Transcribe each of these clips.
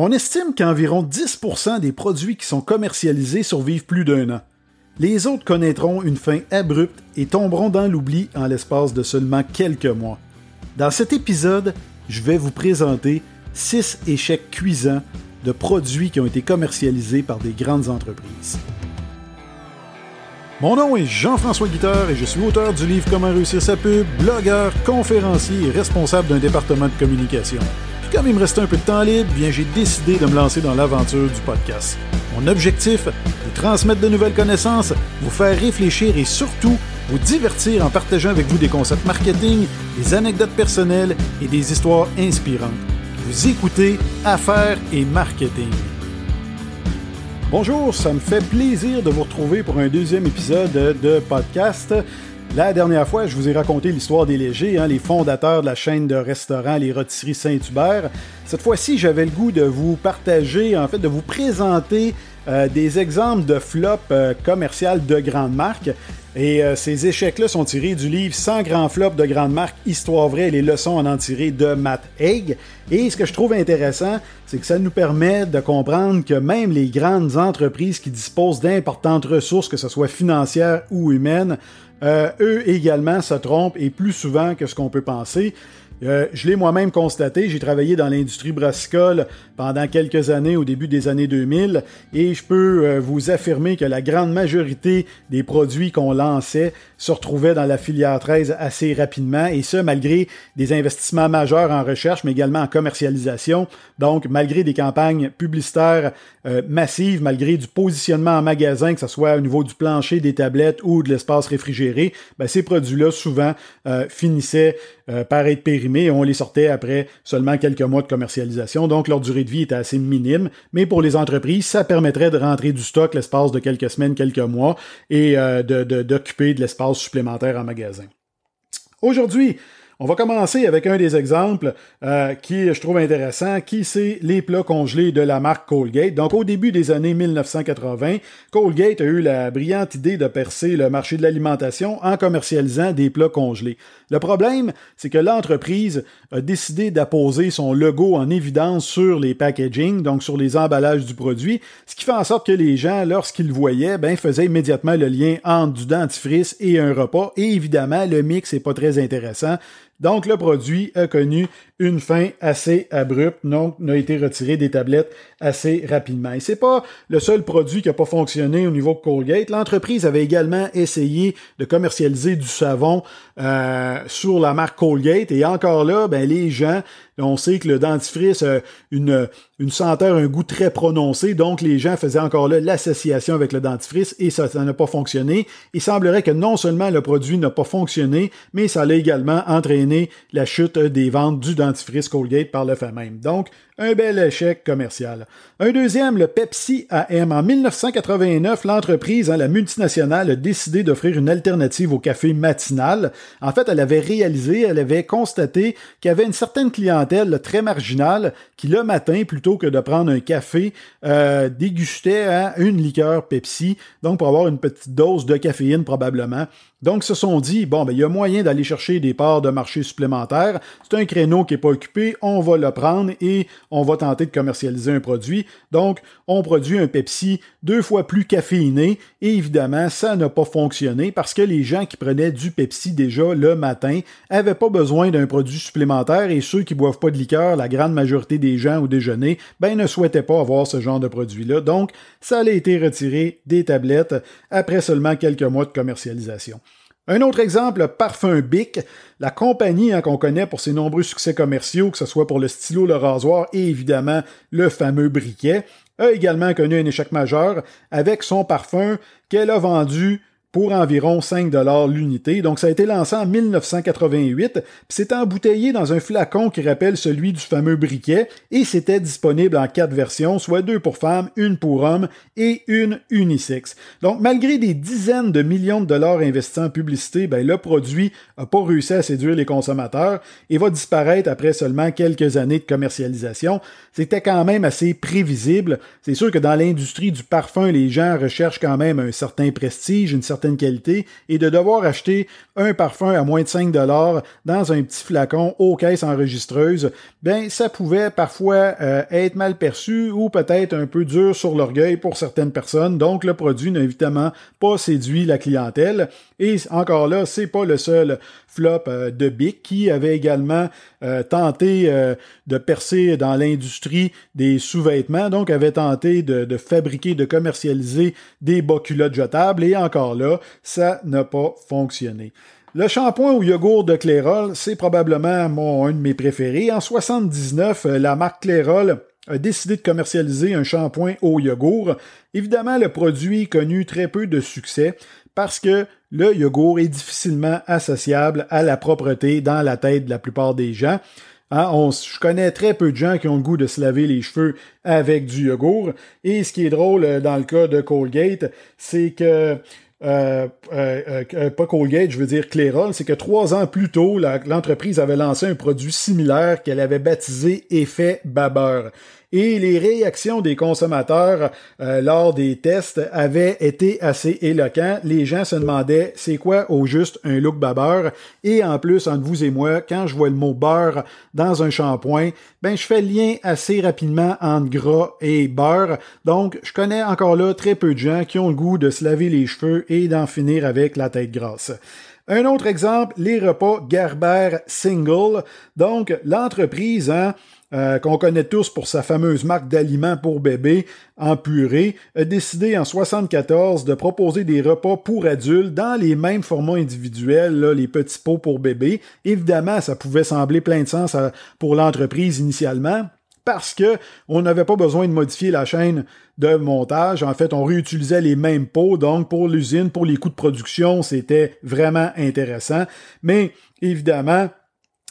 On estime qu'environ 10% des produits qui sont commercialisés survivent plus d'un an. Les autres connaîtront une fin abrupte et tomberont dans l'oubli en l'espace de seulement quelques mois. Dans cet épisode, je vais vous présenter 6 échecs cuisants de produits qui ont été commercialisés par des grandes entreprises. Mon nom est Jean-François Guitard et je suis auteur du livre Comment réussir sa pub, blogueur, conférencier et responsable d'un département de communication. Comme il me restait un peu de temps libre, bien j'ai décidé de me lancer dans l'aventure du podcast. Mon objectif, vous transmettre de nouvelles connaissances, vous faire réfléchir et surtout vous divertir en partageant avec vous des concepts marketing, des anecdotes personnelles et des histoires inspirantes. Vous écoutez Affaires et Marketing. Bonjour, ça me fait plaisir de vous retrouver pour un deuxième épisode de podcast. La dernière fois, je vous ai raconté l'histoire des légers, hein, les fondateurs de la chaîne de restaurants Les Rôtisseries Saint-Hubert. Cette fois-ci, j'avais le goût de vous partager, en fait, de vous présenter euh, des exemples de flops euh, commerciales de grandes marques. Et euh, ces échecs-là sont tirés du livre 100 grands flops de grandes marques, Histoire vraie et les leçons à en tirer de Matt Haig. Et ce que je trouve intéressant, c'est que ça nous permet de comprendre que même les grandes entreprises qui disposent d'importantes ressources, que ce soit financières ou humaines, eux également se trompent et plus souvent que ce qu'on peut penser. Euh, je l'ai moi-même constaté, j'ai travaillé dans l'industrie brassicole pendant quelques années au début des années 2000 et je peux euh, vous affirmer que la grande majorité des produits qu'on lançait se retrouvaient dans la filière 13 assez rapidement et ce malgré des investissements majeurs en recherche mais également en commercialisation. Donc malgré des campagnes publicitaires euh, massives, malgré du positionnement en magasin, que ce soit au niveau du plancher, des tablettes ou de l'espace réfrigéré, ben, ces produits-là souvent finissaient par être périmés on les sortait après seulement quelques mois de commercialisation. Donc leur durée de vie était assez minime. Mais pour les entreprises, ça permettrait de rentrer du stock l'espace de quelques semaines, quelques mois et euh, d'occuper de l'espace supplémentaire en magasin. Aujourd'hui, on va commencer avec un des exemples euh, qui, je trouve intéressant, qui c'est les plats congelés de la marque Colgate. Donc, au début des années 1980, Colgate a eu la brillante idée de percer le marché de l'alimentation en commercialisant des plats congelés. Le problème, c'est que l'entreprise a décidé d'apposer son logo en évidence sur les packaging, donc sur les emballages du produit, ce qui fait en sorte que les gens, lorsqu'ils le voyaient, ben, faisaient immédiatement le lien entre du dentifrice et un repas. Et évidemment, le mix n'est pas très intéressant. Donc, le produit a connu une fin assez abrupte, donc n'a été retiré des tablettes assez rapidement. Et c'est pas le seul produit qui n'a pas fonctionné au niveau de Colgate. L'entreprise avait également essayé de commercialiser du savon euh, sur la marque Colgate. Et encore là, ben, les gens on sait que le dentifrice a une, une senteur, un goût très prononcé, donc les gens faisaient encore là l'association avec le dentifrice et ça n'a pas fonctionné. Il semblerait que non seulement le produit n'a pas fonctionné, mais ça a également entraîné la chute des ventes du dentifrice Colgate par le fait même. Donc, un bel échec commercial. Un deuxième, le Pepsi AM. En 1989, l'entreprise, hein, la multinationale, a décidé d'offrir une alternative au café matinal. En fait, elle avait réalisé, elle avait constaté qu'il y avait une certaine clientèle très marginale qui, le matin, plutôt que de prendre un café, euh, dégustait hein, une liqueur Pepsi, donc pour avoir une petite dose de caféine probablement. Donc, se sont dit, bon, ben, il y a moyen d'aller chercher des parts de marché supplémentaires. C'est un créneau qui n'est pas occupé, on va le prendre et on va tenter de commercialiser un produit. Donc, on produit un Pepsi deux fois plus caféiné et évidemment, ça n'a pas fonctionné parce que les gens qui prenaient du Pepsi déjà le matin n'avaient pas besoin d'un produit supplémentaire et ceux qui boivent pas de liqueur, la grande majorité des gens au déjeuner, ben, ne souhaitaient pas avoir ce genre de produit-là. Donc, ça a été retiré des tablettes après seulement quelques mois de commercialisation. Un autre exemple, Parfum Bic, la compagnie hein, qu'on connaît pour ses nombreux succès commerciaux, que ce soit pour le stylo, le rasoir et évidemment le fameux briquet, a également connu un échec majeur avec son parfum qu'elle a vendu pour environ 5 dollars l'unité. Donc ça a été lancé en 1988, puis c'est embouteillé dans un flacon qui rappelle celui du fameux briquet et c'était disponible en quatre versions, soit deux pour femmes, une pour hommes et une unisex. Donc malgré des dizaines de millions de dollars investis en publicité, ben, le produit n'a pas réussi à séduire les consommateurs et va disparaître après seulement quelques années de commercialisation. C'était quand même assez prévisible. C'est sûr que dans l'industrie du parfum, les gens recherchent quand même un certain prestige, une certaine qualité et de devoir acheter un parfum à moins de 5 dollars dans un petit flacon aux caisses enregistreuses, ben ça pouvait parfois euh, être mal perçu ou peut-être un peu dur sur l'orgueil pour certaines personnes. Donc le produit n'a évidemment pas séduit la clientèle. Et encore là, c'est pas le seul flop euh, de Bic qui avait également euh, tenté de percer dans l'industrie des sous-vêtements, donc avait tenté de, fabriquer, de commercialiser des bas jetables et encore là, ça n'a pas fonctionné. Le shampoing au yogourt de Clairol, c'est probablement mon, un de mes préférés. En 79, euh, la marque Clairol a décidé de commercialiser un shampoing au yogourt. Évidemment, le produit connu très peu de succès parce que le yogourt est difficilement associable à la propreté dans la tête de la plupart des gens. Hein, je connais très peu de gens qui ont le goût de se laver les cheveux avec du yogourt. Et ce qui est drôle euh, dans le cas de Colgate, c'est que euh, euh, euh, pas Colgate, je veux dire Clairol, c'est que trois ans plus tôt, l'entreprise avait lancé un produit similaire qu'elle avait baptisé Effet Babeur et les réactions des consommateurs euh, lors des tests avaient été assez éloquents. Les gens se demandaient c'est quoi au juste un look babeur et en plus entre vous et moi quand je vois le mot beurre dans un shampoing, ben je fais le lien assez rapidement entre gras et beurre. Donc je connais encore là très peu de gens qui ont le goût de se laver les cheveux et d'en finir avec la tête grasse. Un autre exemple, les repas Gerber Single. Donc, l'entreprise, hein, euh, qu'on connaît tous pour sa fameuse marque d'aliments pour bébés en purée, a décidé en 74 de proposer des repas pour adultes dans les mêmes formats individuels, les petits pots pour bébés. Évidemment, ça pouvait sembler plein de sens pour l'entreprise initialement, parce que on n'avait pas besoin de modifier la chaîne de montage. En fait, on réutilisait les mêmes pots, donc pour l'usine, pour les coûts de production, c'était vraiment intéressant. Mais évidemment,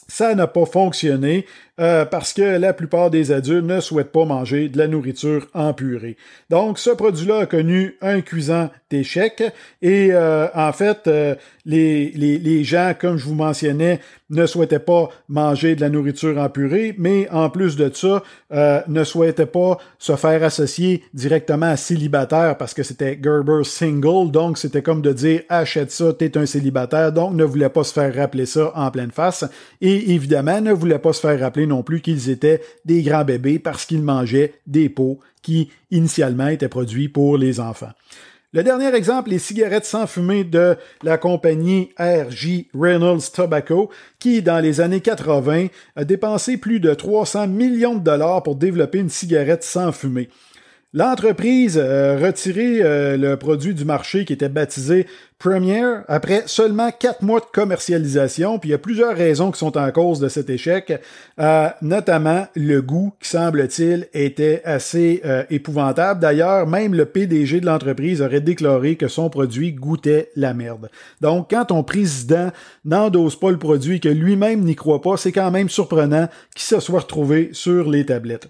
ça n'a pas fonctionné euh, parce que la plupart des adultes ne souhaitent pas manger de la nourriture en purée. Donc, ce produit-là a connu un cuisant d'échec. Et euh, en fait, euh, les, les, les, gens, comme je vous mentionnais, ne souhaitaient pas manger de la nourriture en purée, mais en plus de ça, ne souhaitaient pas se faire associer directement à célibataire parce que c'était Gerber Single, donc c'était comme de dire achète ça, t'es un célibataire, donc ne voulait pas se faire rappeler ça en pleine face. Et évidemment ne voulait pas se faire rappeler non plus qu'ils étaient des grands bébés parce qu'ils mangeaient des pots qui initialement étaient produits pour les enfants. Le dernier exemple, les cigarettes sans fumée de la compagnie RJ Reynolds Tobacco, qui, dans les années 80, a dépensé plus de 300 millions de dollars pour développer une cigarette sans fumée. L'entreprise a retiré euh, le produit du marché qui était baptisé Premier après seulement quatre mois de commercialisation, puis il y a plusieurs raisons qui sont en cause de cet échec, euh, notamment le goût qui semble-t-il était assez euh, épouvantable. D'ailleurs, même le PDG de l'entreprise aurait déclaré que son produit goûtait la merde. Donc, quand ton président n'endose pas le produit et que lui-même n'y croit pas, c'est quand même surprenant qu'il se soit retrouvé sur les tablettes.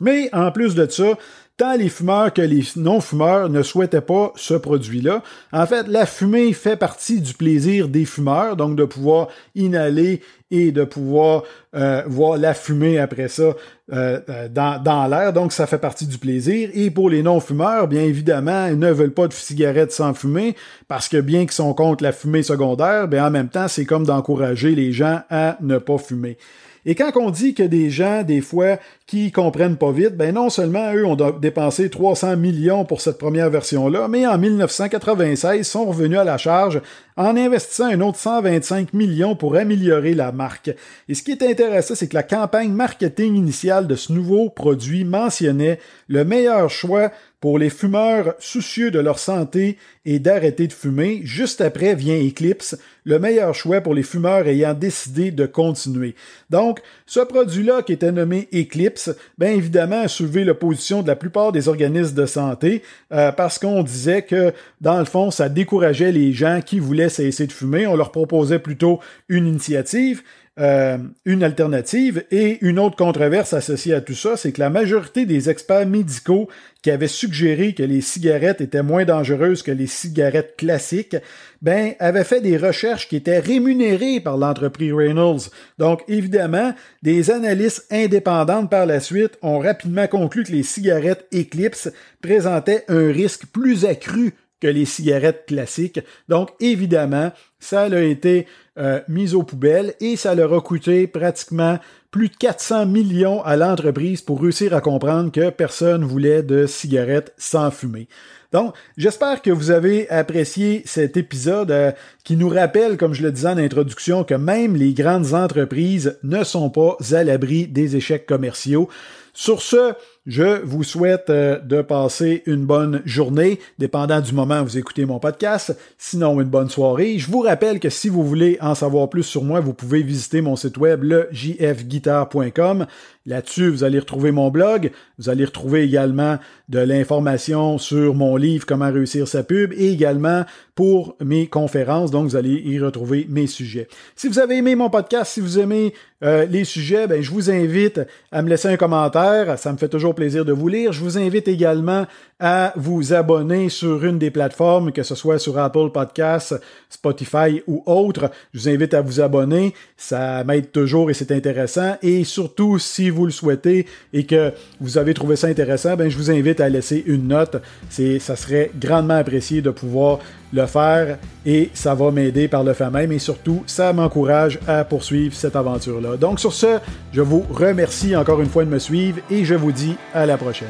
Mais en plus de ça, tant les fumeurs que les non-fumeurs ne souhaitaient pas ce produit-là. En fait, la fumée fait partie du plaisir des fumeurs, donc de pouvoir inhaler et de pouvoir euh, voir la fumée après ça euh, euh, dans, dans l'air. Donc, ça fait partie du plaisir. Et pour les non-fumeurs, bien évidemment, ils ne veulent pas de cigarettes sans fumée parce que bien qu'ils sont contre la fumée secondaire, bien en même temps, c'est comme d'encourager les gens à ne pas fumer. Et quand on dit que des gens, des fois, qui comprennent pas vite, ben non seulement eux ont dépensé 300 millions pour cette première version-là, mais en 1996 sont revenus à la charge en investissant un autre 125 millions pour améliorer la marque. Et ce qui est intéressant, c'est que la campagne marketing initiale de ce nouveau produit mentionnait le meilleur choix pour les fumeurs soucieux de leur santé et d'arrêter de fumer, juste après vient Eclipse, le meilleur choix pour les fumeurs ayant décidé de continuer. Donc, ce produit-là qui était nommé Eclipse, bien évidemment a soulevé l'opposition de la plupart des organismes de santé euh, parce qu'on disait que, dans le fond, ça décourageait les gens qui voulaient cesser de fumer. On leur proposait plutôt une initiative. Euh, une alternative. Et une autre controverse associée à tout ça, c'est que la majorité des experts médicaux qui avaient suggéré que les cigarettes étaient moins dangereuses que les cigarettes classiques, ben, avaient fait des recherches qui étaient rémunérées par l'entreprise Reynolds. Donc, évidemment, des analystes indépendantes par la suite ont rapidement conclu que les cigarettes Eclipse présentaient un risque plus accru que les cigarettes classiques. Donc, évidemment, ça a été euh, mis aux poubelles et ça leur a coûté pratiquement plus de 400 millions à l'entreprise pour réussir à comprendre que personne voulait de cigarettes sans fumer. Donc, j'espère que vous avez apprécié cet épisode euh, qui nous rappelle, comme je le disais en introduction, que même les grandes entreprises ne sont pas à l'abri des échecs commerciaux. Sur ce, je vous souhaite euh, de passer une bonne journée, dépendant du moment où vous écoutez mon podcast, sinon une bonne soirée. Je vous rappelle que si vous voulez en savoir plus sur moi, vous pouvez visiter mon site web, le jfguitar.com. Là-dessus, vous allez retrouver mon blog, vous allez retrouver également de l'information sur mon livre Comment réussir sa pub et également pour mes conférences, donc vous allez y retrouver mes sujets. Si vous avez aimé mon podcast, si vous aimez euh, les sujets, ben, je vous invite à me laisser un commentaire, ça me fait toujours plaisir de vous lire. Je vous invite également à vous abonner sur une des plateformes, que ce soit sur Apple Podcasts, Spotify ou autre. Je vous invite à vous abonner. Ça m'aide toujours et c'est intéressant. Et surtout, si vous le souhaitez et que vous avez trouvé ça intéressant, ben, je vous invite à laisser une note. C'est, ça serait grandement apprécié de pouvoir le faire et ça va m'aider par le fait même et surtout, ça m'encourage à poursuivre cette aventure-là. Donc sur ce, je vous remercie encore une fois de me suivre et je vous dis à la prochaine.